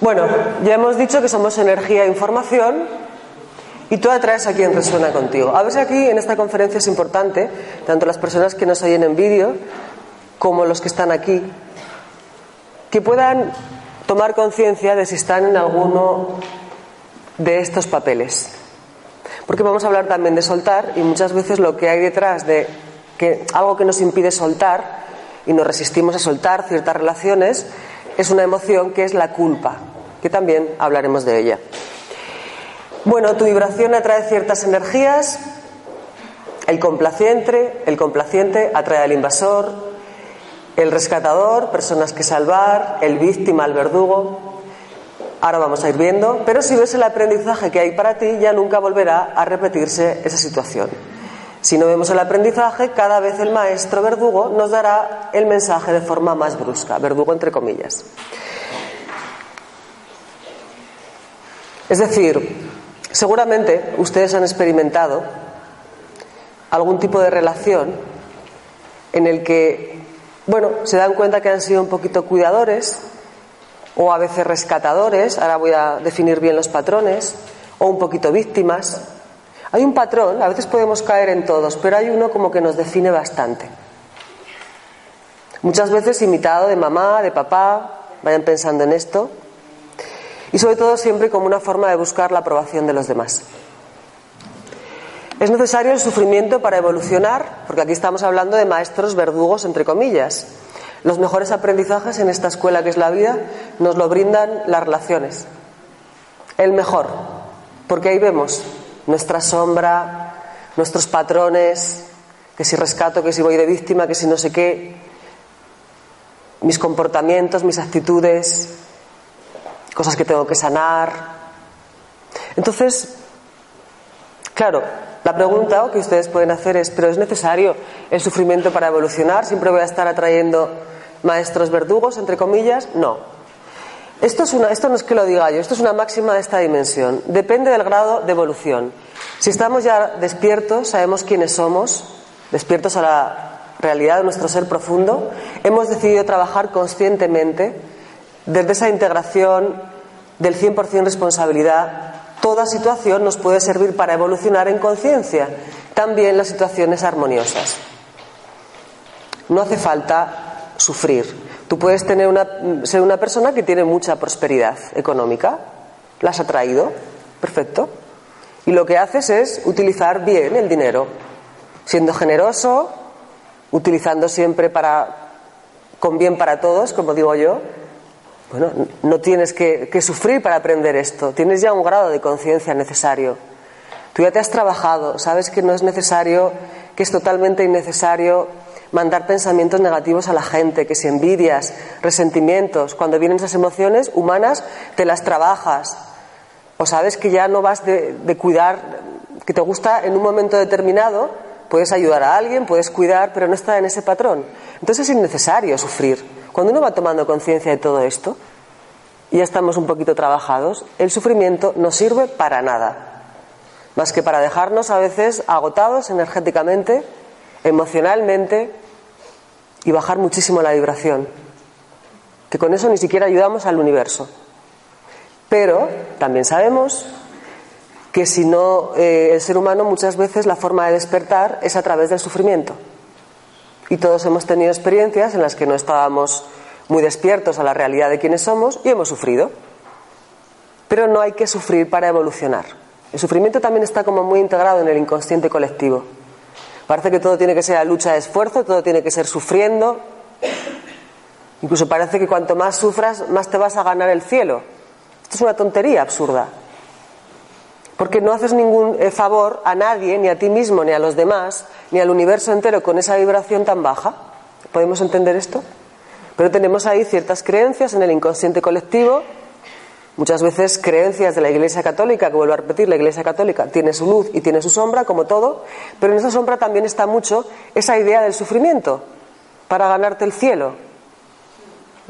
Bueno, ya hemos dicho que somos energía e información y tú atraes a quien resuena contigo. A si aquí en esta conferencia es importante, tanto las personas que nos oyen en vídeo como los que están aquí, que puedan tomar conciencia de si están en alguno de estos papeles. Porque vamos a hablar también de soltar y muchas veces lo que hay detrás de que algo que nos impide soltar y nos resistimos a soltar ciertas relaciones es una emoción que es la culpa que también hablaremos de ella. Bueno, tu vibración atrae ciertas energías, el complaciente, el complaciente atrae al invasor, el rescatador, personas que salvar, el víctima, el verdugo. Ahora vamos a ir viendo, pero si ves el aprendizaje que hay para ti, ya nunca volverá a repetirse esa situación. Si no vemos el aprendizaje, cada vez el maestro verdugo nos dará el mensaje de forma más brusca, verdugo entre comillas. Es decir, seguramente ustedes han experimentado algún tipo de relación en el que, bueno, se dan cuenta que han sido un poquito cuidadores o a veces rescatadores, ahora voy a definir bien los patrones, o un poquito víctimas. Hay un patrón, a veces podemos caer en todos, pero hay uno como que nos define bastante. Muchas veces imitado de mamá, de papá, vayan pensando en esto, y sobre todo siempre como una forma de buscar la aprobación de los demás. Es necesario el sufrimiento para evolucionar, porque aquí estamos hablando de maestros verdugos, entre comillas. Los mejores aprendizajes en esta escuela que es la vida nos lo brindan las relaciones. El mejor, porque ahí vemos nuestra sombra, nuestros patrones, que si rescato, que si voy de víctima, que si no sé qué, mis comportamientos, mis actitudes, cosas que tengo que sanar. Entonces, claro, la pregunta que ustedes pueden hacer es, ¿pero es necesario el sufrimiento para evolucionar? ¿Siempre voy a estar atrayendo maestros verdugos, entre comillas? No. Esto, es una, esto no es que lo diga yo, esto es una máxima de esta dimensión. Depende del grado de evolución. Si estamos ya despiertos, sabemos quiénes somos, despiertos a la realidad de nuestro ser profundo, hemos decidido trabajar conscientemente desde esa integración del 100% responsabilidad, toda situación nos puede servir para evolucionar en conciencia, también las situaciones armoniosas. No hace falta sufrir. Tú puedes tener una, ser una persona que tiene mucha prosperidad económica, la has atraído, perfecto. Y lo que haces es utilizar bien el dinero, siendo generoso, utilizando siempre para con bien para todos, como digo yo, bueno, no tienes que, sufrir para aprender esto, tienes ya un grado de conciencia necesario. Tú ya te has trabajado, sabes que no es necesario, que es totalmente innecesario mandar pensamientos negativos a la gente, que si envidias, resentimientos, cuando vienen esas emociones humanas, te las trabajas. O sabes que ya no vas de, cuidar, que te gusta en un momento determinado, puedes ayudar a alguien, puedes cuidar, pero no está en ese patrón. Entonces es innecesario sufrir. Cuando uno va tomando conciencia de todo esto, y ya estamos un poquito trabajados, el sufrimiento no sirve para nada, más que para dejarnos a veces agotados energéticamente, emocionalmente y bajar muchísimo la vibración, que con eso ni siquiera ayudamos al universo. Pero también sabemos que si no, eh, el ser humano muchas veces la forma de despertar es a través del sufrimiento. Y todos hemos tenido experiencias en las que no estábamos muy despiertos a la realidad de quienes somos y hemos sufrido. Pero no hay que sufrir para evolucionar. El sufrimiento también está como muy integrado en el inconsciente colectivo. Parece que todo tiene que ser a lucha de esfuerzo, todo tiene que ser sufriendo. Incluso parece que cuanto más sufras, más te vas a ganar el cielo. Esto es una tontería absurda. Porque no haces ningún eh, favor a nadie, ni a ti mismo, ni a los demás, ni al universo entero con esa vibración tan baja. ¿Podemos entender esto? Pero tenemos ahí ciertas creencias en el inconsciente colectivo, muchas veces creencias de la Iglesia Católica, que vuelvo a repetir, la Iglesia Católica tiene su luz y tiene su sombra, como todo, pero en esa sombra también está mucho esa idea del sufrimiento para ganarte el cielo.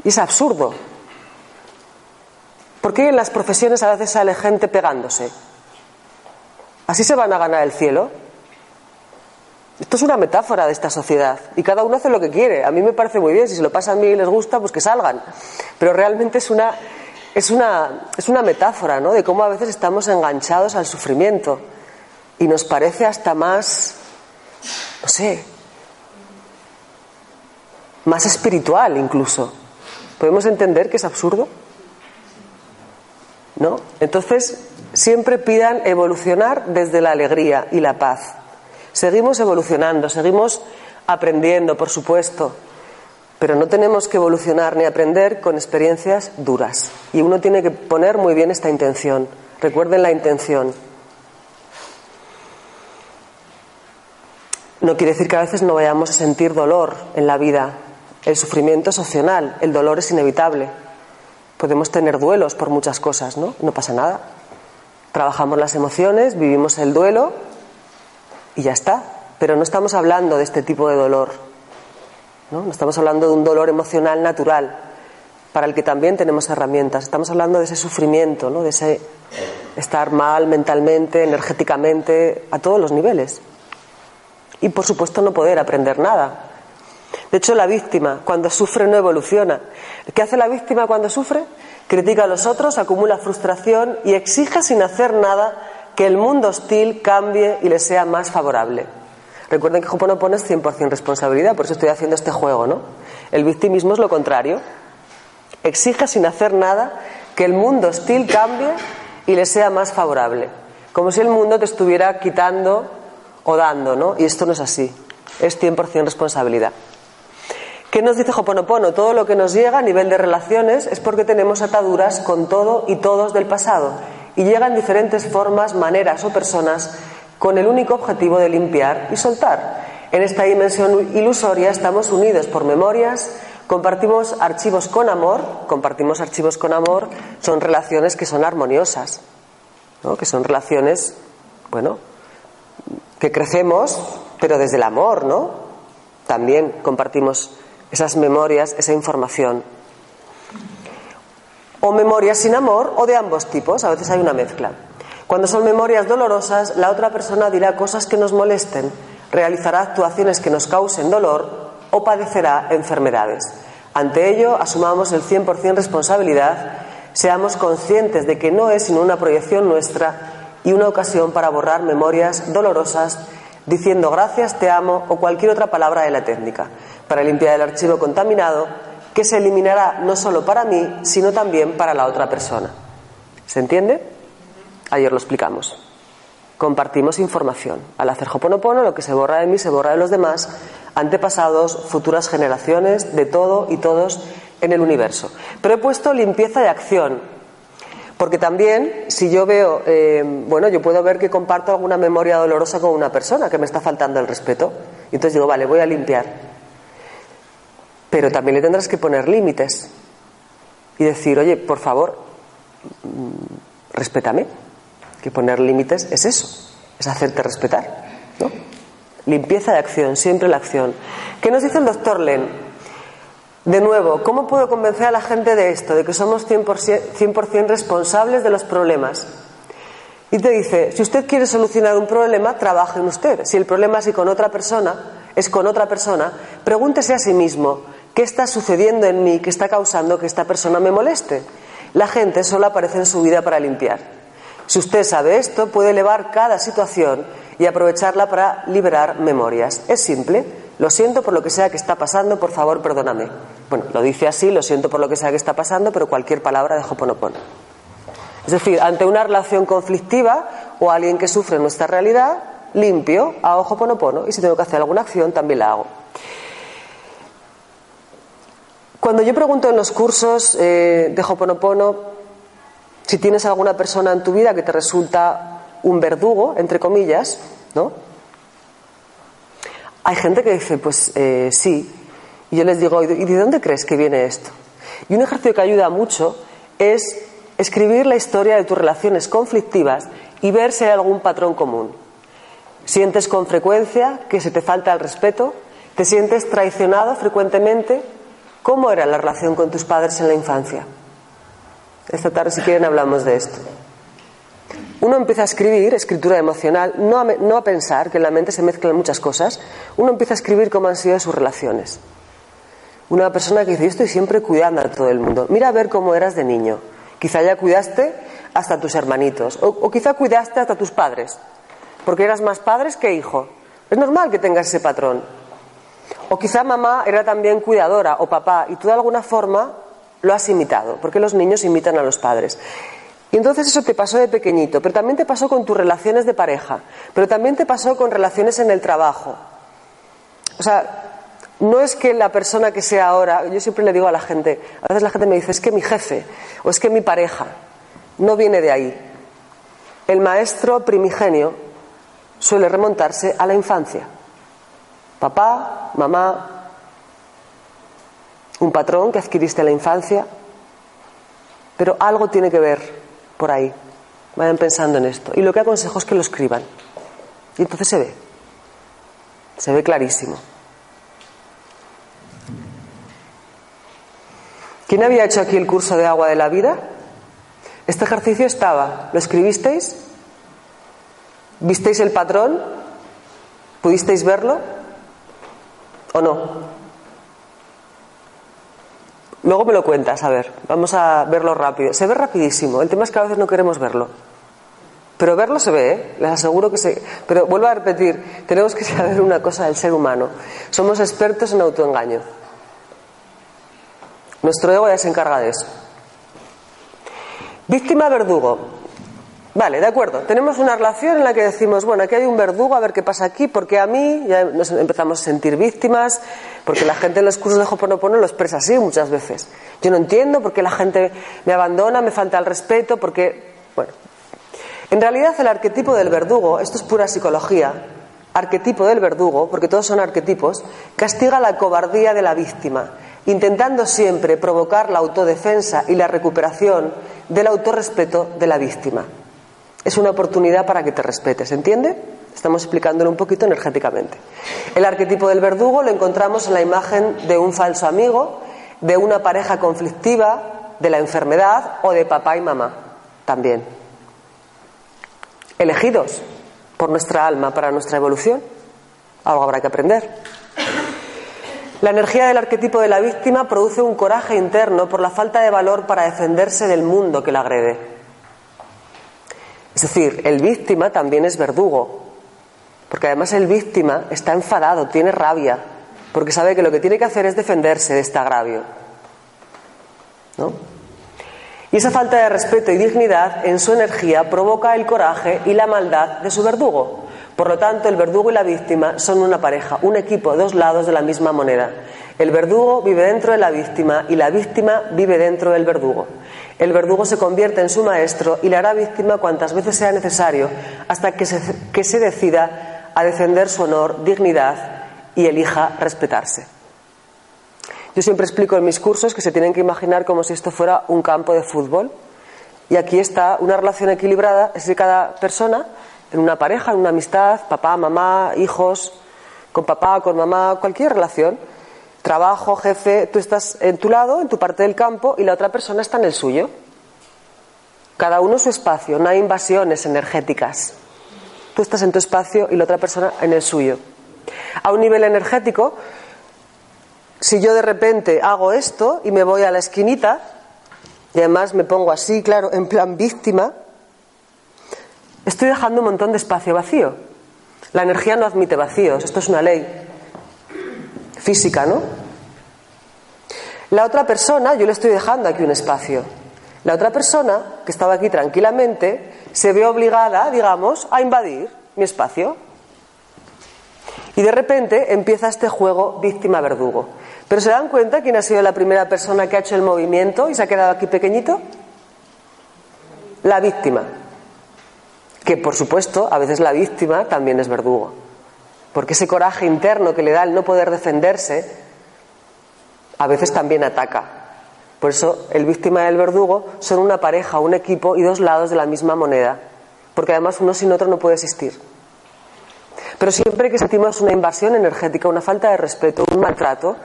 Y es absurdo. ¿Por qué en las profesiones a veces sale gente pegándose? ¿Así se van a ganar el cielo? Esto es una metáfora de esta sociedad y cada uno hace lo que quiere. A mí me parece muy bien, si se lo pasa a mí y les gusta, pues que salgan. Pero realmente es una, es una, es una metáfora ¿no? de cómo a veces estamos enganchados al sufrimiento y nos parece hasta más, no sé, más espiritual incluso. ¿Podemos entender que es absurdo? ¿No? Entonces, siempre pidan evolucionar desde la alegría y la paz. Seguimos evolucionando, seguimos aprendiendo, por supuesto, pero no tenemos que evolucionar ni aprender con experiencias duras. Y uno tiene que poner muy bien esta intención. Recuerden la intención. No quiere decir que a veces no vayamos a sentir dolor en la vida. El sufrimiento es opcional, el dolor es inevitable. Podemos tener duelos por muchas cosas, ¿no? No pasa nada. Trabajamos las emociones, vivimos el duelo y ya está. Pero no estamos hablando de este tipo de dolor. ¿No? estamos hablando de un dolor emocional natural, para el que también tenemos herramientas. Estamos hablando de ese sufrimiento, ¿no? de ese estar mal mentalmente, energéticamente, a todos los niveles. Y por supuesto no poder aprender nada. De hecho, la víctima cuando sufre no evoluciona. ¿Qué hace la víctima cuando sufre? Critica a los otros, acumula frustración y exige sin hacer nada que el mundo hostil cambie y le sea más favorable. Recuerden que Hoponopono es 100% responsabilidad, por eso estoy haciendo este juego, ¿no? El victimismo es lo contrario. Exige sin hacer nada que el mundo hostil cambie y le sea más favorable. Como si el mundo te estuviera quitando o dando, ¿no? Y esto no es así. Es 100% responsabilidad. ¿Qué nos dice Hoponopono? Todo lo que nos llega a nivel de relaciones es porque tenemos ataduras con todo y todos del pasado y llegan diferentes formas, maneras o personas con el único objetivo de limpiar y soltar. En esta dimensión ilusoria estamos unidos por memorias, compartimos archivos con amor, compartimos archivos con amor, son relaciones que son armoniosas, ¿no? que son relaciones, bueno, que crecemos, pero desde el amor, ¿no? También compartimos esas memorias, esa información. O memorias sin amor o de ambos tipos, a veces hay una mezcla. Cuando son memorias dolorosas, la otra persona dirá cosas que nos molesten, realizará actuaciones que nos causen dolor o padecerá enfermedades. Ante ello, asumamos el 100% responsabilidad, seamos conscientes de que no es sino una proyección nuestra y una ocasión para borrar memorias dolorosas diciendo gracias, te amo o cualquier otra palabra de la técnica, para limpiar el archivo contaminado que se eliminará no solo para mí, sino también para la otra persona. ¿Se entiende? Ayer lo explicamos. Compartimos información. Al hacer Hoponopono, lo que se borra de mí se borra de los demás, antepasados, futuras generaciones, de todo y todos en el universo. Pero he puesto limpieza de acción, porque también, si yo veo, eh, bueno, yo puedo ver que comparto alguna memoria dolorosa con una persona que me está faltando el respeto. Y entonces digo, vale, voy a limpiar. Pero también le tendrás que poner límites y decir, oye, por favor, mm, respétame que poner límites es eso, es hacerte respetar. ¿no? Limpieza de acción, siempre la acción. ¿Qué nos dice el doctor Len? De nuevo, ¿cómo puedo convencer a la gente de esto, de que somos 100%, responsables de los problemas? Y te dice, si usted quiere solucionar un problema, trabaje en usted. Si el problema es con otra persona, es con otra persona, pregúntese a sí mismo, ¿qué está sucediendo en mí que está causando que esta persona me moleste? La gente solo aparece en su vida para limpiar. Si usted sabe esto, puede elevar cada situación y aprovecharla para liberar memorias. Es simple. Lo siento por lo que sea que está pasando, por favor, perdóname. Bueno, lo dice así, lo siento por lo que sea que está pasando, pero cualquier palabra de Hoponopono. Es decir, ante una relación conflictiva o alguien que sufre nuestra realidad, limpio, hago Hoponopono y si tengo que hacer alguna acción, también la hago. Cuando yo pregunto en los cursos eh, de Hoponopono, si tienes alguna persona en tu vida que te resulta un verdugo, entre comillas, ¿no? Hay gente que dice, pues eh, sí. Y yo les digo, ¿y de dónde crees que viene esto? Y un ejercicio que ayuda mucho es escribir la historia de tus relaciones conflictivas y ver si hay algún patrón común. ¿Sientes con frecuencia que se te falta el respeto? ¿Te sientes traicionado frecuentemente? ¿Cómo era la relación con tus padres en la infancia? Esta tarde, si quieren, hablamos de esto. uno empieza a escribir, escritura emocional, no a, no a pensar, que en la mente se mezclan muchas cosas, uno empieza a escribir cómo han sido sus relaciones. Una persona que dice, yo estoy siempre cuidando a todo el mundo. Mira a ver cómo eras de niño. Quizá ya cuidaste hasta tus hermanitos, o, o quizá cuidaste hasta tus padres, porque eras más padres que hijo. Es normal que tengas ese patrón. O quizá mamá era también cuidadora o papá y tú de alguna forma lo has imitado, porque los niños imitan a los padres. Y entonces eso te pasó de pequeñito, pero también te pasó con tus relaciones de pareja, pero también te pasó con relaciones en el trabajo. O sea, no es que la persona que sea ahora, yo siempre le digo a la gente, a veces la gente me dice, es que mi jefe o es que mi pareja, no viene de ahí. El maestro primigenio suele remontarse a la infancia. Papá, mamá, un patrón que adquiriste en la infancia, pero algo tiene que ver por ahí. Vayan pensando en esto. Y lo que aconsejo es que lo escriban. Y entonces se ve. Se ve clarísimo. ¿Quién había hecho aquí el curso de agua de la vida? Este ejercicio estaba. ¿Lo escribisteis? ¿Visteis el patrón? ¿Pudisteis verlo? ¿O no? Luego me lo cuentas, a ver, vamos a verlo rápido. Se ve rapidísimo, el tema es que a veces no queremos verlo. Pero verlo se ve, ¿eh? les aseguro que se. Pero vuelvo a repetir, tenemos que saber una cosa del ser humano. Somos expertos en autoengaño. Nuestro ego ya se encarga de eso. Víctima verdugo. Vale, de acuerdo. Tenemos una relación en la que decimos, bueno, aquí hay un verdugo, a ver qué pasa aquí, porque a mí ya nos empezamos a sentir víctimas, porque la gente en los cursos de Hoponopono lo expresa así muchas veces. Yo no entiendo por qué la gente me abandona, me falta el respeto, porque, bueno. En realidad el arquetipo del verdugo, esto es pura psicología, arquetipo del verdugo, porque todos son arquetipos, castiga la cobardía de la víctima, intentando siempre provocar la autodefensa y la recuperación del autorrespeto de la víctima es una oportunidad para que te respetes, ¿entiende? Estamos explicándolo un poquito energéticamente. El arquetipo del verdugo lo encontramos en la imagen de un falso amigo, de una pareja conflictiva, de la enfermedad o de papá y mamá también. Elegidos por nuestra alma para nuestra evolución. Algo habrá que aprender. La energía del arquetipo de la víctima produce un coraje interno por la falta de valor para defenderse del mundo que la agrede. Es decir, el víctima también es verdugo, porque además el víctima está enfadado, tiene rabia, porque sabe que lo que tiene que hacer es defenderse de este agravio. ¿No? Y esa falta de respeto y dignidad en su energía provoca el coraje y la maldad de su verdugo. Por lo tanto, el verdugo y la víctima son una pareja, un equipo, dos lados de la misma moneda. El verdugo vive dentro de la víctima y la víctima vive dentro del verdugo. El verdugo se convierte en su maestro y le hará víctima cuantas veces sea necesario hasta que se, que se decida a defender su honor, dignidad y elija respetarse. Yo siempre explico en mis cursos que se tienen que imaginar como si esto fuera un campo de fútbol y aquí está una relación equilibrada, es decir, cada persona en una pareja, en una amistad, papá, mamá, hijos, con papá, con mamá, cualquier relación, trabajo, jefe, tú estás en tu lado, en tu parte del campo, y la otra persona está en el suyo. Cada uno su espacio, no hay invasiones energéticas. Tú estás en tu espacio y la otra persona en el suyo. A un nivel energético, si yo de repente hago esto y me voy a la esquinita, y además me pongo así, claro, en plan víctima, estoy dejando un montón de espacio vacío. La energía no admite vacíos, esto es una ley física, ¿no? La otra persona, yo le estoy dejando aquí un espacio. La otra persona, que estaba aquí tranquilamente, se ve obligada, digamos, a invadir mi espacio. Y de repente empieza este juego víctima-verdugo. Pero ¿se dan cuenta quién ha sido la primera persona que ha hecho el movimiento y se ha quedado aquí pequeñito? La víctima. Que por supuesto, a veces la víctima también es verdugo. Porque ese coraje interno que le da el no poder defenderse, a veces también ataca. Por eso el víctima y el verdugo son una pareja, un equipo y dos lados de la misma moneda. Porque además uno sin otro no puede existir. Pero siempre que sentimos una invasión energética, una falta de respeto, un maltrato,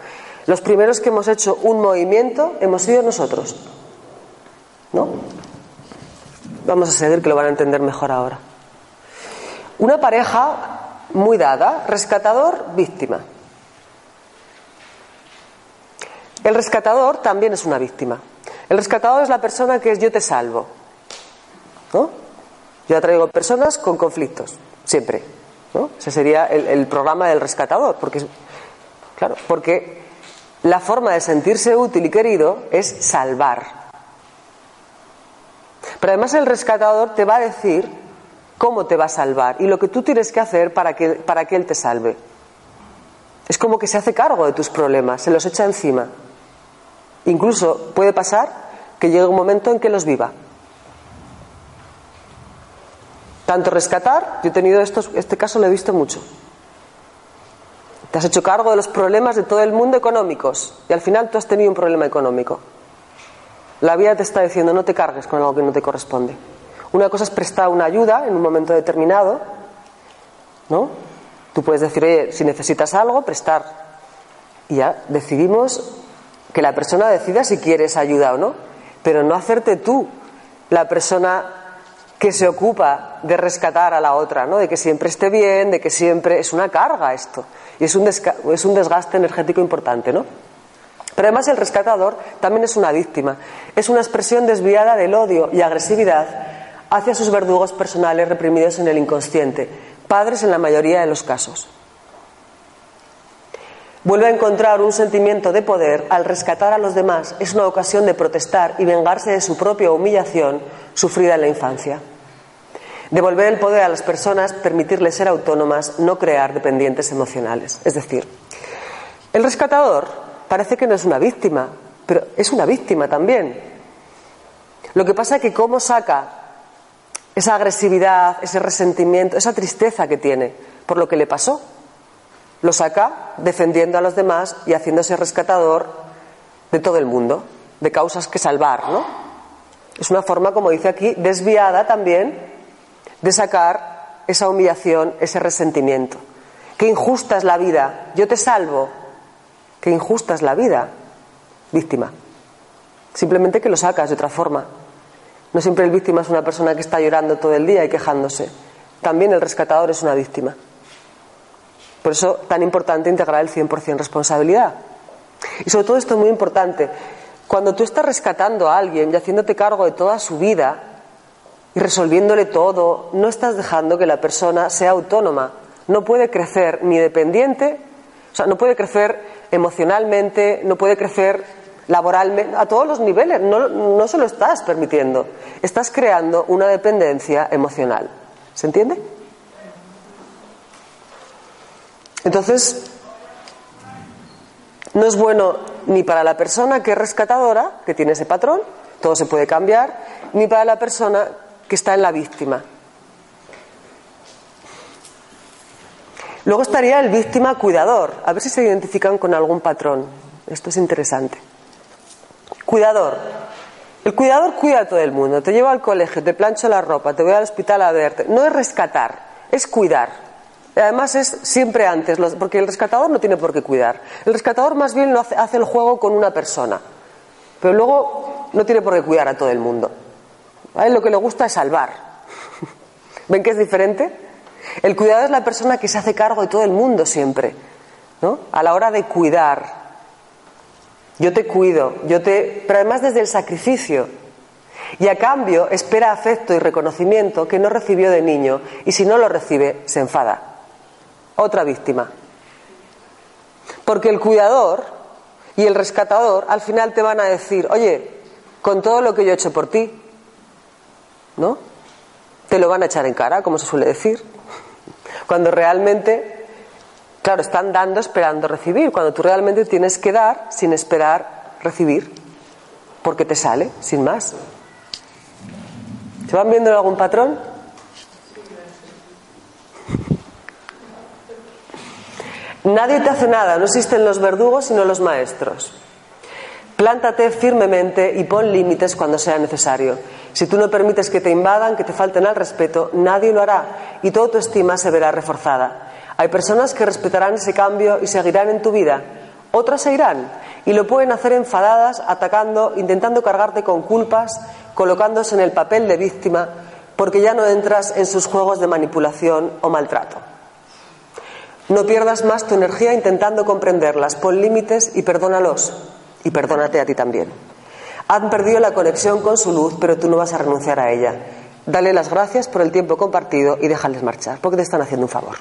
los primeros que hemos hecho un movimiento hemos sido nosotros. ¿No? Vamos a seguir que lo van a entender mejor ahora. Una pareja muy dada, rescatador, víctima. El rescatador también es una víctima. El rescatador es la persona que es yo te salvo. ¿No? Yo atraigo personas con conflictos, siempre. ¿no? Ese sería el, el programa del rescatador, porque claro, porque la forma de sentirse útil y querido es salvar. Pero además el rescatador te va a decir cómo te va a salvar y lo que tú tienes que hacer para que, para que él te salve. Es como que se hace cargo de tus problemas, se los echa encima. Incluso puede pasar que llegue un momento en que los viva. Tanto rescatar, yo he tenido estos, este caso lo he visto mucho. Te has hecho cargo de los problemas de todo el mundo económicos y al final tú has tenido un problema económico. La vida te está diciendo no te cargues con algo que no te corresponde. Una cosa es prestar una ayuda en un momento determinado, ¿no? Tú puedes decir, oye, si necesitas algo, prestar. Y ya decidimos que la persona decida si quiere esa ayuda o no, pero no hacerte tú la persona que se ocupa de rescatar a la otra, ¿no? de que siempre esté bien, de que siempre es una carga esto y es un, es un desgaste energético importante, ¿no? Pero además el rescatador también es una víctima, es una expresión desviada del odio y agresividad hacia sus verdugos personales reprimidos en el inconsciente, padres en la mayoría de los casos. Vuelve a encontrar un sentimiento de poder al rescatar a los demás. Es una ocasión de protestar y vengarse de su propia humillación sufrida en la infancia. Devolver el poder a las personas, permitirles ser autónomas, no crear dependientes emocionales. Es decir, el rescatador parece que no es una víctima, pero es una víctima también. Lo que pasa es que cómo saca esa agresividad, ese resentimiento, esa tristeza que tiene por lo que le pasó, lo saca defendiendo a los demás y haciéndose rescatador de todo el mundo, de causas que salvar, ¿no? Es una forma, como dice aquí, desviada también de sacar esa humillación, ese resentimiento. Qué injusta es la vida, yo te salvo. Qué injusta es la vida, víctima. Simplemente que lo sacas de otra forma. No siempre el víctima es una persona que está llorando todo el día y quejándose. También el rescatador es una víctima. Por eso tan importante integrar el 100% responsabilidad. Y sobre todo esto es muy importante. Cuando tú estás rescatando a alguien y haciéndote cargo de toda su vida y resolviéndole todo, no estás dejando que la persona sea autónoma. No puede crecer ni dependiente, o sea, no puede crecer emocionalmente, no puede crecer laboralmente, a todos los niveles. No, no se lo estás permitiendo. Estás creando una dependencia emocional. ¿Se entiende? Entonces, no es bueno ni para la persona que es rescatadora, que tiene ese patrón, todo se puede cambiar, ni para la persona que está en la víctima. Luego estaría el víctima cuidador, a ver si se identifican con algún patrón. Esto es interesante. Cuidador. El cuidador cuida a todo el mundo, te lleva al colegio, te plancha la ropa, te voy al hospital a verte. No es rescatar, es cuidar. Además es siempre antes, porque el rescatador no tiene por qué cuidar. El rescatador más bien lo hace, hace el juego con una persona, pero luego no tiene por qué cuidar a todo el mundo. A él lo que le gusta es salvar. ¿Ven que es diferente? El cuidador es la persona que se hace cargo de todo el mundo siempre, ¿no? A la hora de cuidar. Yo te cuido, yo te, pero además desde el sacrificio. Y a cambio espera afecto y reconocimiento que no recibió de niño y si no lo recibe se enfada otra víctima. Porque el cuidador y el rescatador al final te van a decir, oye, con todo lo que yo he hecho por ti, ¿no? Te lo van a echar en cara, como se suele decir. Cuando realmente, claro, están dando esperando recibir, cuando tú realmente tienes que dar sin esperar recibir, porque te sale, sin más. ¿Se van viendo algún patrón? Nadie te hace nada, no existen los verdugos sino los maestros. Plántate firmemente y pon límites cuando sea necesario. Si tú no permites que te invadan, que te falten al respeto, nadie lo hará y toda tu estima se verá reforzada. Hay personas que respetarán ese cambio y seguirán en tu vida. Otras se irán y lo pueden hacer enfadadas, atacando, intentando cargarte con culpas, colocándose en el papel de víctima porque ya no entras en sus juegos de manipulación o maltrato. No pierdas más tu energía intentando comprenderlas, pon límites y perdónalos. Y perdónate a ti también. Han perdido la conexión con su luz, pero tú no vas a renunciar a ella. Dale las gracias por el tiempo compartido y déjales marchar, porque te están haciendo un favor.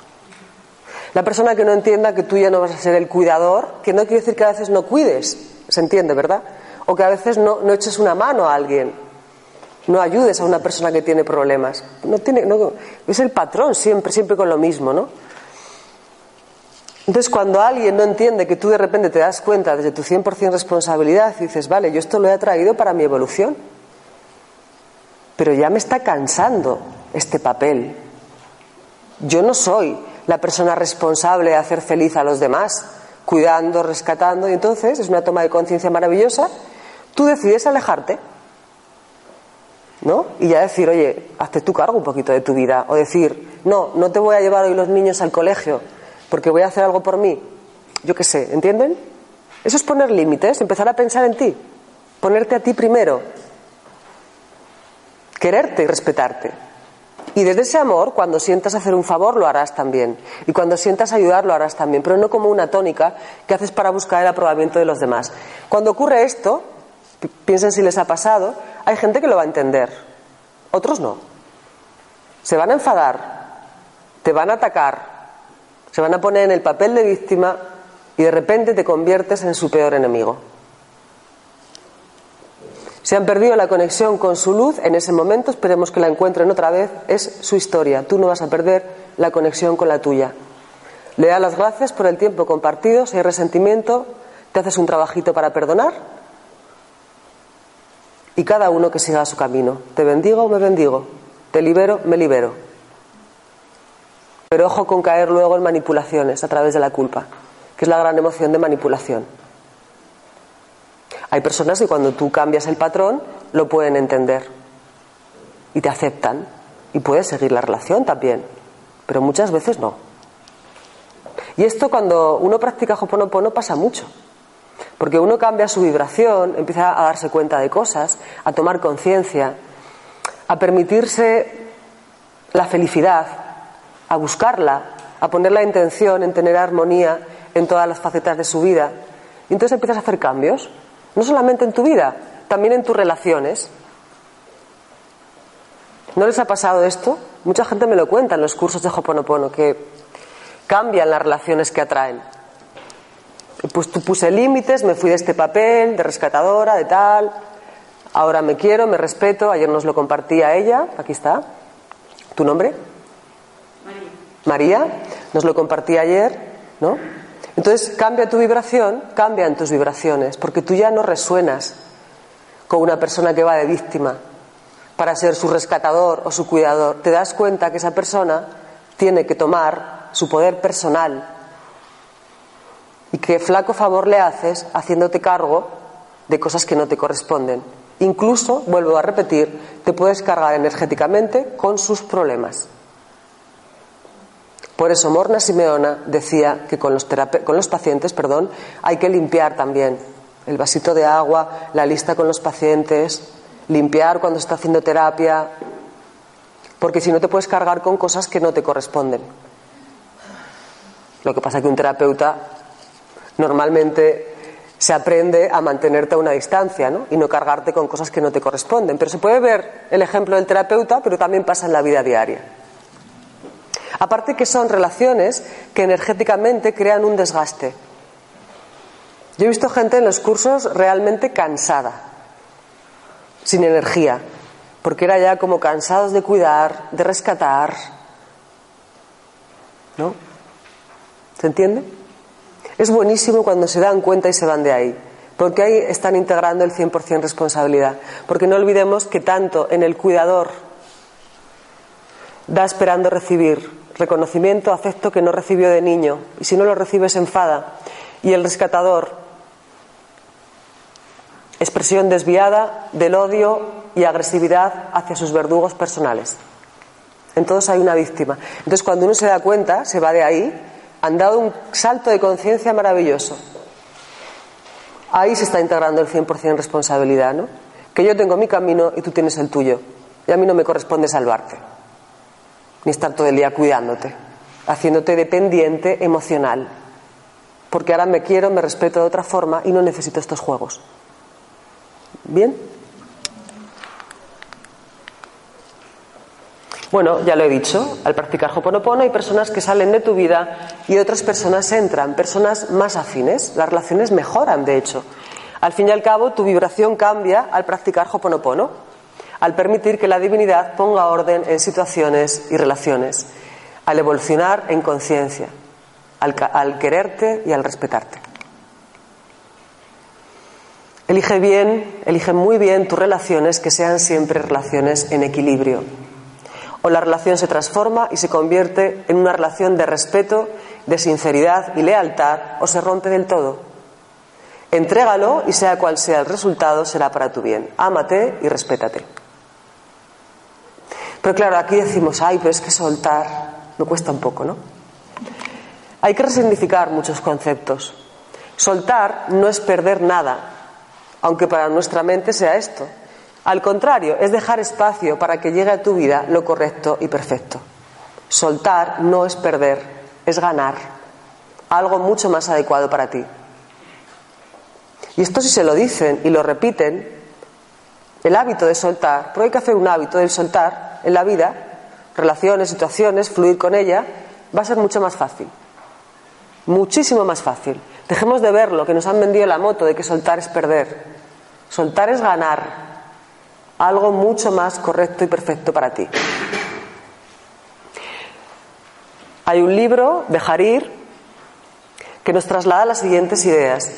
La persona que no entienda que tú ya no vas a ser el cuidador, que no quiere decir que a veces no cuides, se entiende, ¿verdad? O que a veces no, no eches una mano a alguien, no ayudes a una persona que tiene problemas. No tiene, no, es el patrón siempre, siempre con lo mismo, ¿no? Entonces, cuando alguien no entiende que tú de repente te das cuenta desde tu 100% responsabilidad y dices, vale, yo esto lo he traído para mi evolución, pero ya me está cansando este papel. Yo no soy la persona responsable de hacer feliz a los demás, cuidando, rescatando, y entonces es una toma de conciencia maravillosa. Tú decides alejarte, ¿no? Y ya decir, oye, hazte tu cargo un poquito de tu vida, o decir, no, no te voy a llevar hoy los niños al colegio porque voy a hacer algo por mí. Yo qué sé, ¿entienden? Eso es poner límites, empezar a pensar en ti, ponerte a ti primero, quererte y respetarte. Y desde ese amor, cuando sientas hacer un favor, lo harás también. Y cuando sientas ayudar, lo harás también. Pero no como una tónica que haces para buscar el aprobamiento de los demás. Cuando ocurre esto, piensen si les ha pasado, hay gente que lo va a entender. Otros no. Se van a enfadar, te van a atacar, se van a poner en el papel de víctima y de repente te conviertes en su peor enemigo. Si han perdido la conexión con su luz, en ese momento esperemos que la encuentren otra vez, es su historia. Tú no vas a perder la conexión con la tuya. Le das las gracias por el tiempo compartido, si hay resentimiento, te haces un trabajito para perdonar y cada uno que siga su camino. Te bendigo, me bendigo. Te libero, me libero. Pero ojo con caer luego en manipulaciones a través de la culpa, que es la gran emoción de manipulación. Hay personas que cuando tú cambias el patrón lo pueden entender y te aceptan y puedes seguir la relación también, pero muchas veces no. Y esto cuando uno practica Hoponopono pasa mucho, porque uno cambia su vibración, empieza a darse cuenta de cosas, a tomar conciencia, a permitirse la felicidad, a buscarla, a poner la intención en tener armonía en todas las facetas de su vida. Y entonces empiezas a hacer cambios, no solamente en tu vida, también en tus relaciones. ¿No les ha pasado esto? Mucha gente me lo cuenta en los cursos de Hoponopono, que cambian las relaciones que atraen. Pues tú puse límites, me fui de este papel, de rescatadora, de tal. Ahora me quiero, me respeto. Ayer nos lo compartí a ella. Aquí está. ¿Tu nombre? María, nos lo compartí ayer, ¿no? Entonces cambia tu vibración, cambian tus vibraciones, porque tú ya no resuenas con una persona que va de víctima para ser su rescatador o su cuidador. Te das cuenta que esa persona tiene que tomar su poder personal y que flaco favor le haces haciéndote cargo de cosas que no te corresponden. Incluso, vuelvo a repetir, te puedes cargar energéticamente con sus problemas. Por eso Morna Simeona decía que con los, con los pacientes perdón, hay que limpiar también el vasito de agua, la lista con los pacientes, limpiar cuando está haciendo terapia, porque si no te puedes cargar con cosas que no te corresponden. Lo que pasa es que un terapeuta normalmente se aprende a mantenerte a una distancia ¿no? y no cargarte con cosas que no te corresponden. Pero se puede ver el ejemplo del terapeuta, pero también pasa en la vida diaria. Aparte que son relaciones que energéticamente crean un desgaste. Yo he visto gente en los cursos realmente cansada, sin energía, porque era ya como cansados de cuidar, de rescatar. ¿No? ¿Se entiende? Es buenísimo cuando se dan cuenta y se van de ahí, porque ahí están integrando el 100% responsabilidad. Porque no olvidemos que tanto en el cuidador da esperando recibir reconocimiento, afecto que no recibió de niño, y si no lo recibe se enfada. Y el rescatador, expresión desviada del odio y agresividad hacia sus verdugos personales. Entonces hay una víctima. Entonces cuando uno se da cuenta, se va de ahí, han dado un salto de conciencia maravilloso. Ahí se está integrando el 100% responsabilidad, ¿no? que yo tengo mi camino y tú tienes el tuyo. Y a mí no me corresponde salvarte, ni estar todo el día cuidándote, haciéndote dependiente emocional. Porque ahora me quiero, me respeto de otra forma y no necesito estos juegos. ¿Bien? Bueno, ya lo he dicho, al practicar Hoponopono hay personas que salen de tu vida y otras personas entran, personas más afines. Las relaciones mejoran, de hecho. Al fin y al cabo, tu vibración cambia al practicar Hoponopono, al permitir que la divinidad ponga orden en situaciones y relaciones, al evolucionar en conciencia, al, quererte y al respetarte. Elige bien, elige muy bien tus relaciones que sean siempre relaciones en equilibrio o la relación se transforma y se convierte en una relación de respeto, de sinceridad y lealtad, o se rompe del todo. Entrégalo y sea cual sea el resultado, será para tu bien. Ámate y respétate. Pero claro, aquí decimos, ay, pero es que soltar me cuesta un poco, ¿no? Hay que resignificar muchos conceptos. Soltar no es perder nada, aunque para nuestra mente sea esto. Al contrario, es dejar espacio para que llegue a tu vida lo correcto y perfecto. Soltar no es perder, es ganar algo mucho más adecuado para ti. Y esto si se lo dicen y lo repiten, el hábito de soltar, porque hay que hacer un hábito del soltar en la vida, relaciones, situaciones, fluir con ella, va a ser mucho más fácil. Muchísimo más fácil. Dejemos de ver lo que nos han vendido la moto de que soltar es perder. Soltar es ganar algo mucho más correcto y perfecto para ti. Hay un libro, Dejar ir, que nos traslada las siguientes ideas.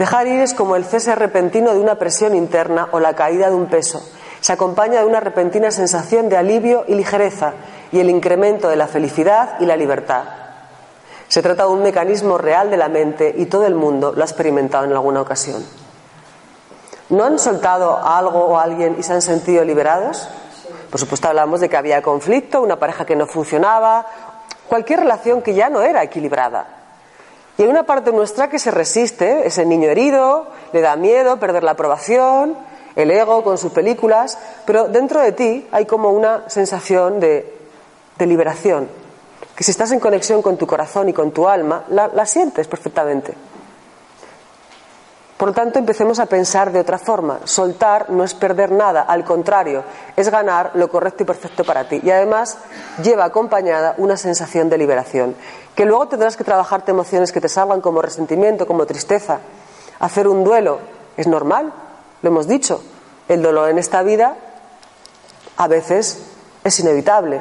Dejar ir es como el cese repentino de una presión interna o la caída de un peso. Se acompaña de una repentina sensación de alivio y ligereza y el incremento de la felicidad y la libertad. Se trata de un mecanismo real de la mente y todo el mundo lo ha experimentado en alguna ocasión. ¿No han soltado algo o alguien y se han sentido liberados? Por supuesto hablamos de que había conflicto, una pareja que no funcionaba, cualquier relación que ya no era equilibrada. Y hay una parte nuestra que se resiste, ese niño herido, le da miedo perder la aprobación, el ego con sus películas, pero dentro de ti hay como una sensación de, liberación, que si estás en conexión con tu corazón y con tu alma, la sientes perfectamente. Por lo tanto, empecemos a pensar de otra forma. Soltar no es perder nada, al contrario, es ganar lo correcto y perfecto para ti. Y además lleva acompañada una sensación de liberación. Que luego tendrás que trabajarte emociones que te salgan como resentimiento, como tristeza. Hacer un duelo es normal, lo hemos dicho. El dolor en esta vida a veces es inevitable.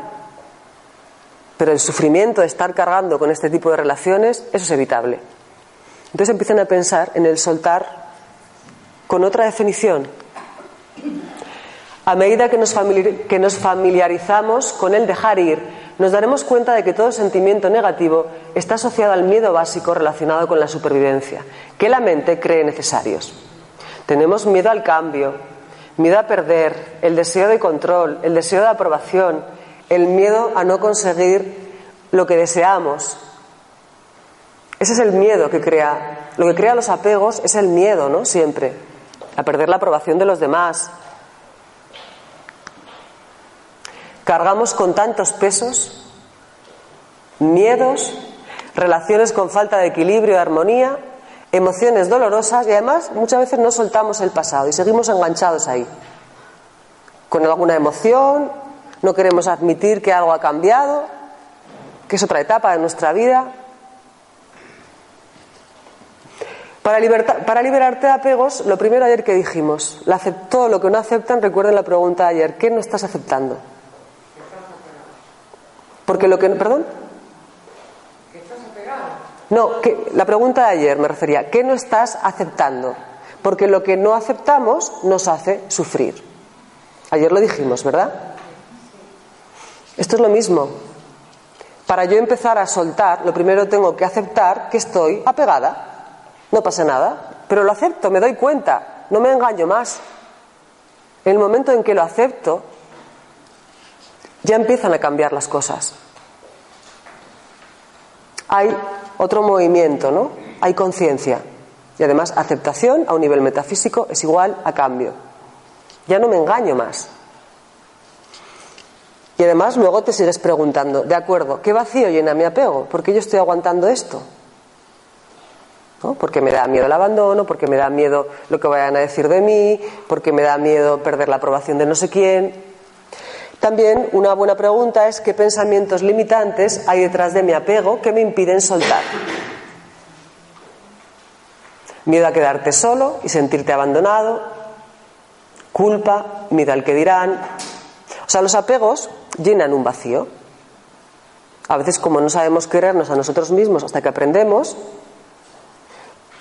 Pero el sufrimiento de estar cargando con este tipo de relaciones, eso es evitable. Entonces empiezan a pensar en el soltar con otra definición. A medida que nos, familiarizamos con el dejar ir, nos daremos cuenta de que todo sentimiento negativo está asociado al miedo básico relacionado con la supervivencia, que la mente cree necesarios. Tenemos miedo al cambio, miedo a perder, el deseo de control, el deseo de aprobación, el miedo a no conseguir lo que deseamos, ese es el miedo que crea. Lo que crea los apegos es el miedo, ¿no? Siempre. A perder la aprobación de los demás. Cargamos con tantos pesos, miedos, relaciones con falta de equilibrio y armonía, emociones dolorosas y además muchas veces no soltamos el pasado y seguimos enganchados ahí. Con alguna emoción, no queremos admitir que algo ha cambiado, que es otra etapa de nuestra vida. Para, liberarte de apegos, lo primero ayer que dijimos, la todo lo que no aceptan, recuerden la pregunta de ayer, ¿qué no estás aceptando? Porque lo que, perdón. No, que, la pregunta de ayer me refería, ¿qué no estás aceptando? Porque lo que no aceptamos nos hace sufrir. Ayer lo dijimos, ¿verdad? Esto es lo mismo. Para yo empezar a soltar, lo primero tengo que aceptar que estoy apegada. No pasa nada, pero lo acepto, me doy cuenta, no me engaño más. En el momento en que lo acepto, ya empiezan a cambiar las cosas. Hay otro movimiento, ¿no? Hay conciencia. Y además, aceptación a un nivel metafísico es igual a cambio. Ya no me engaño más. Y además luego te sigues preguntando, de acuerdo, ¿qué vacío llena mi apego? ¿Por qué yo estoy aguantando esto? Porque me da miedo el abandono, porque me da miedo lo que vayan a decir de mí, porque me da miedo perder la aprobación de no sé quién. También una buena pregunta es qué pensamientos limitantes hay detrás de mi apego que me impiden soltar. Miedo a quedarte solo y sentirte abandonado, culpa, miedo al que dirán. O sea, los apegos llenan un vacío. A veces como no sabemos querernos a nosotros mismos hasta que aprendemos,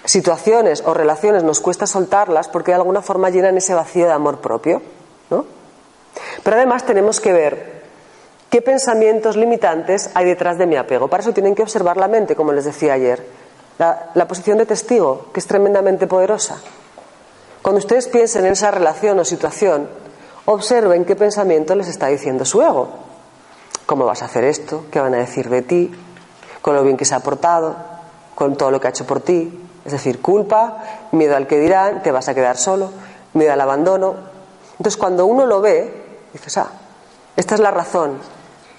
situaciones o relaciones nos cuesta soltarlas porque de alguna forma llenan ese vacío de amor propio. ¿no? Pero además tenemos que ver qué pensamientos limitantes hay detrás de mi apego. Para eso tienen que observar la mente, como les decía ayer. La, la posición de testigo, que es tremendamente poderosa. Cuando ustedes piensen en esa relación o situación, observen qué pensamiento les está diciendo su ego. ¿Cómo vas a hacer esto? ¿Qué van a decir de ti? ¿Con lo bien que se ha portado? ¿Con todo lo que ha hecho por ti? Es decir, culpa, miedo al que dirán, te vas a quedar solo, miedo al abandono. Entonces, cuando uno lo ve, dices, ah, esta es la razón.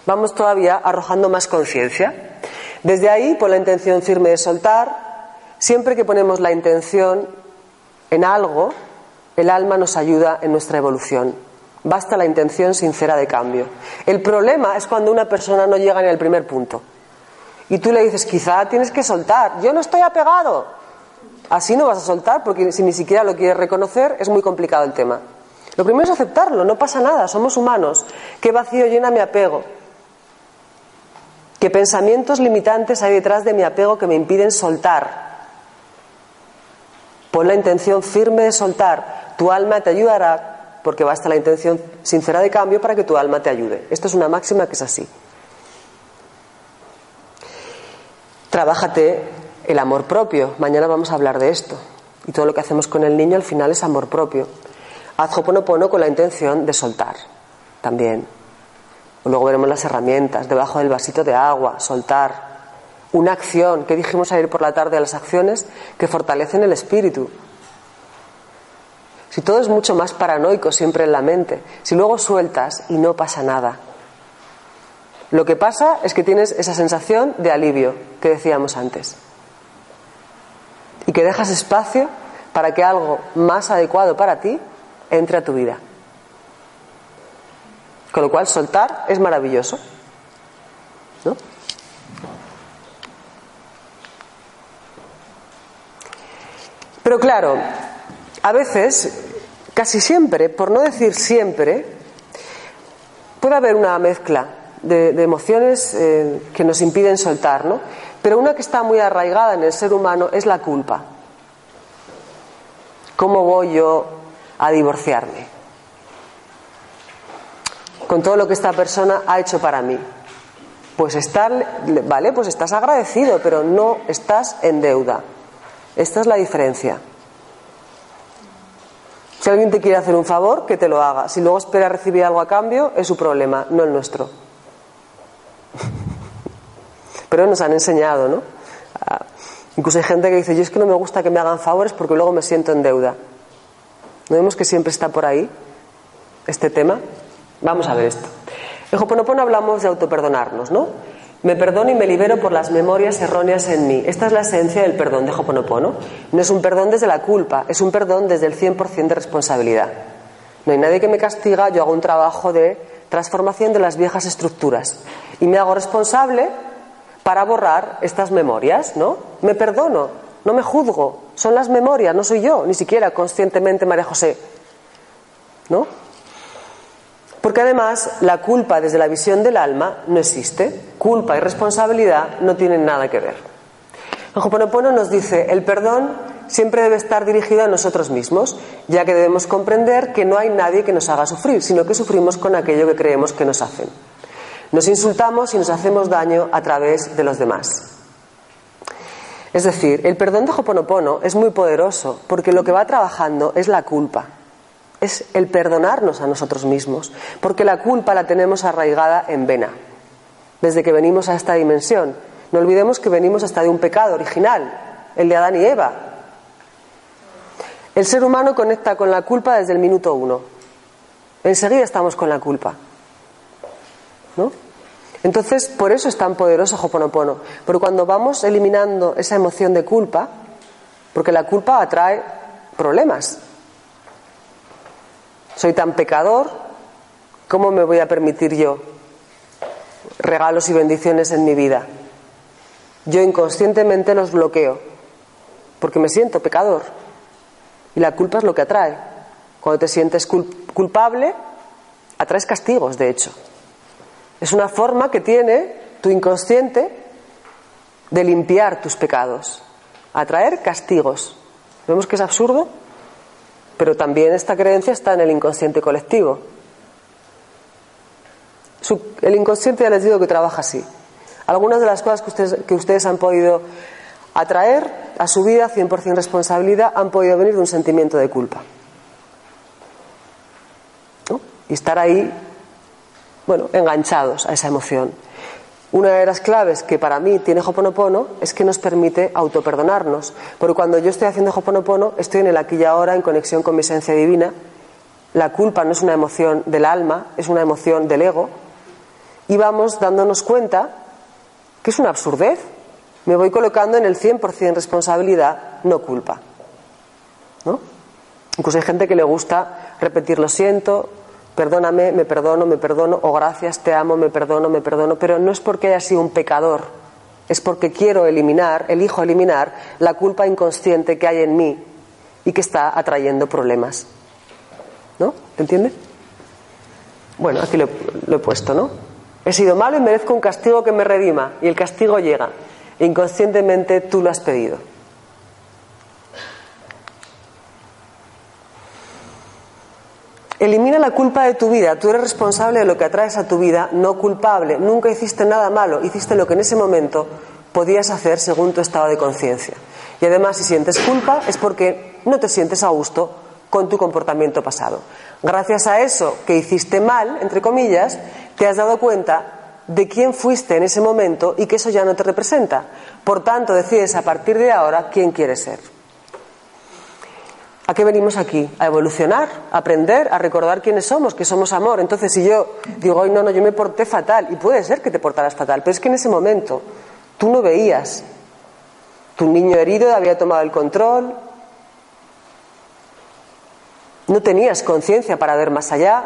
Vamos todavía arrojando más conciencia. Desde ahí, por la intención firme de soltar, siempre que ponemos la intención en algo, el alma nos ayuda en nuestra evolución. Basta la intención sincera de cambio. El problema es cuando una persona no llega ni al primer punto. Y tú le dices, quizá tienes que soltar. Yo no estoy apegado. Así no vas a soltar porque si ni siquiera lo quieres reconocer es muy complicado el tema. Lo primero es aceptarlo, no pasa nada, somos humanos. ¿Qué vacío llena mi apego? ¿Qué pensamientos limitantes hay detrás de mi apego que me impiden soltar? Pon la intención firme de soltar. Tu alma te ayudará porque basta la intención sincera de cambio para que tu alma te ayude. Esto es una máxima que es así. Trabájate el amor propio. Mañana vamos a hablar de esto. Y todo lo que hacemos con el niño al final es amor propio. Haz Hoponopono con la intención de soltar también. Luego veremos las herramientas, debajo del vasito de agua, soltar. Una acción, que dijimos ayer por la tarde, las acciones que fortalecen el espíritu. Si todo es mucho más paranoico siempre en la mente, si luego sueltas y no pasa nada. Lo que pasa es que tienes esa sensación de alivio que decíamos antes. Y que dejas espacio para que algo más adecuado para ti entre a tu vida. Con lo cual soltar es maravilloso. ¿No? Pero claro, a veces, casi siempre, por no decir siempre, puede haber una mezcla de, emociones eh, que nos impiden soltar, ¿no? Pero una que está muy arraigada en el ser humano es la culpa. ¿Cómo voy yo a divorciarme? Con todo lo que esta persona ha hecho para mí. Pues estar, vale, pues estás agradecido, pero no estás en deuda. Esta es la diferencia. Si alguien te quiere hacer un favor, que te lo haga. Si luego espera recibir algo a cambio, es su problema, no el nuestro. Pero nos han enseñado, ¿no? Ah, incluso hay gente que dice, yo es que no me gusta que me hagan favores porque luego me siento en deuda. ¿No vemos que siempre está por ahí este tema? Vamos a ver esto. En Hoponopono hablamos de autoperdonarnos, ¿no? Me perdono y me libero por las memorias erróneas en mí. Esta es la esencia del perdón de Hoponopono. No es un perdón desde la culpa, es un perdón desde el 100% de responsabilidad. No hay nadie que me castiga, yo hago un trabajo de transformación de las viejas estructuras y me hago responsable para borrar estas memorias, ¿no? Me perdono, no me juzgo, son las memorias, no soy yo, ni siquiera conscientemente María José. ¿No? Porque además la culpa desde la visión del alma no existe. Culpa y responsabilidad no tienen nada que ver. El nos dice, el perdón siempre debe estar dirigido a nosotros mismos, ya que debemos comprender que no hay nadie que nos haga sufrir, sino que sufrimos con aquello que creemos que nos hacen. Nos insultamos y nos hacemos daño a través de los demás. Es decir, el perdón de Hoponopono es muy poderoso porque lo que va trabajando es la culpa es el perdonarnos a nosotros mismos, porque la culpa la tenemos arraigada en vena, desde que venimos a esta dimensión. No olvidemos que venimos hasta de un pecado original, el de Adán y Eva. El ser humano conecta con la culpa desde el minuto uno. Enseguida estamos con la culpa. Entonces, por eso es tan poderoso Hoponopono. Pero cuando vamos eliminando esa emoción de culpa, porque la culpa atrae problemas. Soy tan pecador, ¿cómo me voy a permitir yo regalos y bendiciones en mi vida? Yo inconscientemente los bloqueo, porque me siento pecador. Y la culpa es lo que atrae. Cuando te sientes culpable, atraes castigos, de hecho. Es una forma que tiene tu inconsciente de limpiar tus pecados, atraer castigos. Vemos que es absurdo, pero también esta creencia está en el inconsciente colectivo. el inconsciente ya les digo que trabaja así. Algunas de las cosas que ustedes, que ustedes han podido atraer a su vida 100% responsabilidad han podido venir de un sentimiento de culpa. Y estar ahí bueno, enganchados a esa emoción. Una de las claves que para mí tiene Hoponopono es que nos permite autoperdonarnos. Porque cuando yo estoy haciendo Hoponopono, estoy en el aquí y ahora, en conexión con mi esencia divina. La culpa no es una emoción del alma, es una emoción del ego. Y vamos dándonos cuenta que es una absurdez. Me voy colocando en el 100% responsabilidad, no culpa. ¿No? Incluso hay gente que le gusta repetir lo siento, perdóname, me perdono, me perdono, o gracias, te amo, me perdono, me perdono, pero no es porque haya sido un pecador, es porque quiero eliminar, elijo eliminar la culpa inconsciente que hay en mí y que está atrayendo problemas. ¿No? ¿Entiende? Bueno, aquí lo, lo he puesto, ¿no? He sido malo y merezco un castigo que me redima, y el castigo llega. Inconscientemente tú lo has pedido. Elimina la culpa de tu vida. Tú eres responsable de lo que atraes a tu vida, no culpable. Nunca hiciste nada malo, hiciste lo que en ese momento podías hacer según tu estado de conciencia. Y además, si sientes culpa, es porque no te sientes a gusto con tu comportamiento pasado. Gracias a eso que hiciste mal, entre comillas, te has dado cuenta de quién fuiste en ese momento y que eso ya no te representa. Por tanto, decides a partir de ahora quién quieres ser. ¿A qué venimos aquí? A evolucionar, a aprender, a recordar quiénes somos, que somos amor. Entonces, si yo digo, no, no, yo me porté fatal, y puede ser que te portaras fatal, pero es que en ese momento tú no veías. Tu niño herido había tomado el control, no tenías conciencia para ver más allá.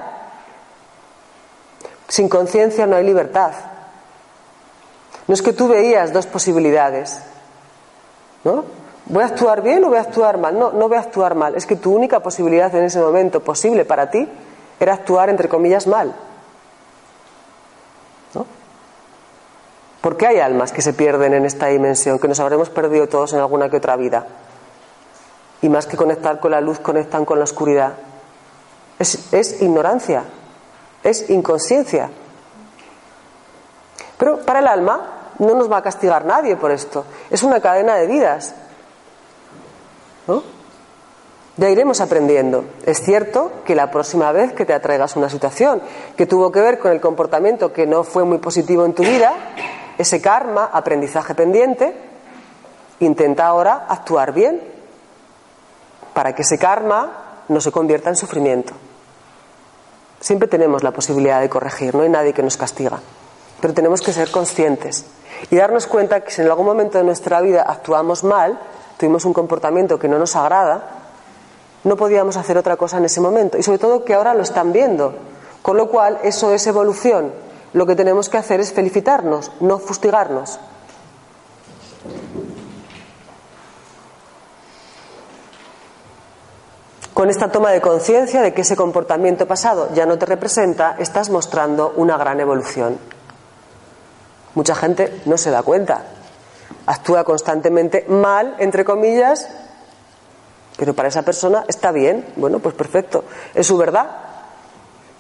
Sin conciencia no hay libertad. No es que tú veías dos posibilidades, ¿no? ¿Voy a actuar bien o voy a actuar mal? No, no voy a actuar mal. Es que tu única posibilidad en ese momento posible para ti era actuar, entre comillas, mal. ¿No? ¿Por qué hay almas que se pierden en esta dimensión, que nos habremos perdido todos en alguna que otra vida? Y más que conectar con la luz, conectan con la oscuridad. Es, es ignorancia, es inconsciencia. Pero para el alma no nos va a castigar nadie por esto. Es una cadena de vidas. Ya iremos aprendiendo. Es cierto que la próxima vez que te atraigas una situación que tuvo que ver con el comportamiento que no fue muy positivo en tu vida, ese karma, aprendizaje pendiente, intenta ahora actuar bien para que ese karma no se convierta en sufrimiento. Siempre tenemos la posibilidad de corregir, no hay nadie que nos castiga, pero tenemos que ser conscientes y darnos cuenta que si en algún momento de nuestra vida actuamos mal, tuvimos un comportamiento que no nos agrada, no podíamos hacer otra cosa en ese momento. Y sobre todo que ahora lo están viendo. Con lo cual, eso es evolución. Lo que tenemos que hacer es felicitarnos, no fustigarnos. Con esta toma de conciencia de que ese comportamiento pasado ya no te representa, estás mostrando una gran evolución. Mucha gente no se da cuenta, actúa constantemente mal, entre comillas, pero para esa persona está bien, bueno, pues perfecto, es su verdad.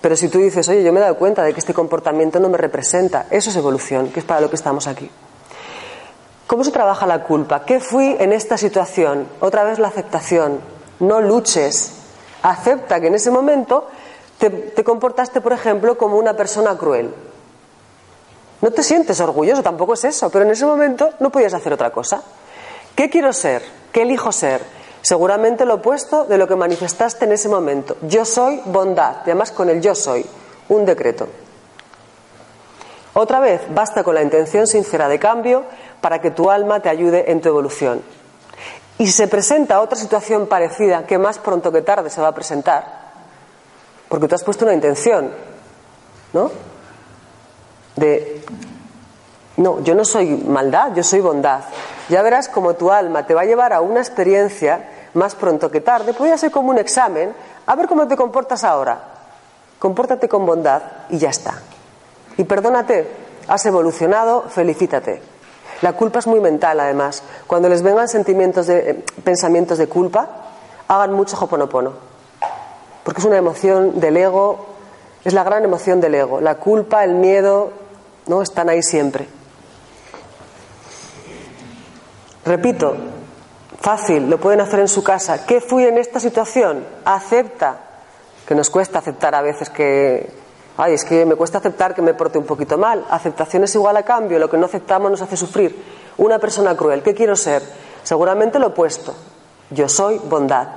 Pero si tú dices, oye, yo me he dado cuenta de que este comportamiento no me representa, eso es evolución, que es para lo que estamos aquí. ¿Cómo se trabaja la culpa? ¿Qué fui en esta situación? Otra vez la aceptación. No luches. Acepta que en ese momento te, te comportaste, por ejemplo, como una persona cruel. No te sientes orgulloso, tampoco es eso, pero en ese momento no podías hacer otra cosa. ¿Qué quiero ser? ¿Qué elijo ser? Seguramente lo opuesto de lo que manifestaste en ese momento. Yo soy bondad, y además con el yo soy, un decreto. Otra vez, basta con la intención sincera de cambio para que tu alma te ayude en tu evolución. Y se presenta otra situación parecida, que más pronto que tarde se va a presentar, porque tú has puesto una intención, ¿no? De, no, yo no soy maldad, yo soy bondad. Ya verás como tu alma te va a llevar a una experiencia más pronto que tarde, podría ser como un examen, a ver cómo te comportas ahora. Compórtate con bondad y ya está. Y perdónate, has evolucionado, felicítate. La culpa es muy mental, además. Cuando les vengan sentimientos de, eh, pensamientos de culpa, hagan mucho hoponopono. Porque es una emoción del ego, es la gran emoción del ego. La culpa, el miedo, ¿no? Están ahí siempre. Repito, fácil, lo pueden hacer en su casa. ¿Qué fui en esta situación? Acepta, que nos cuesta aceptar a veces que, ay, es que me cuesta aceptar que me porte un poquito mal. Aceptación es igual a cambio, lo que no aceptamos nos hace sufrir. Una persona cruel, ¿qué quiero ser? Seguramente lo opuesto. Yo soy bondad.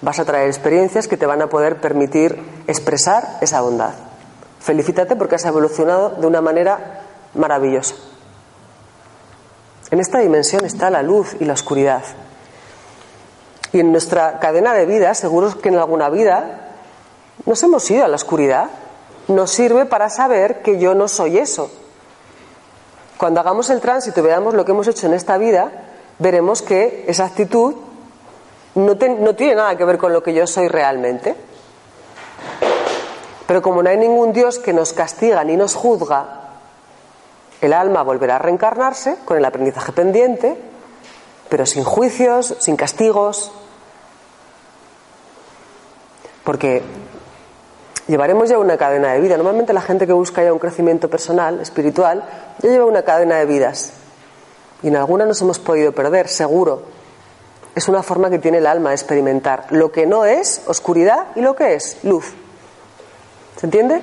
Vas a traer experiencias que te van a poder permitir expresar esa bondad. Felicítate porque has evolucionado de una manera maravillosa. En esta dimensión está la luz y la oscuridad. Y en nuestra cadena de vida, seguro que en alguna vida nos hemos ido a la oscuridad. Nos sirve para saber que yo no soy eso. Cuando hagamos el tránsito y veamos lo que hemos hecho en esta vida, veremos que esa actitud no, no tiene nada que ver con lo que yo soy realmente. Pero como no hay ningún Dios que nos castiga ni nos juzga, el alma volverá a reencarnarse con el aprendizaje pendiente, pero sin juicios, sin castigos, porque llevaremos ya una cadena de vida. Normalmente la gente que busca ya un crecimiento personal, espiritual, ya lleva una cadena de vidas. Y en algunas nos hemos podido perder, seguro. Es una forma que tiene el alma de experimentar lo que no es oscuridad y lo que es luz. ¿Se entiende?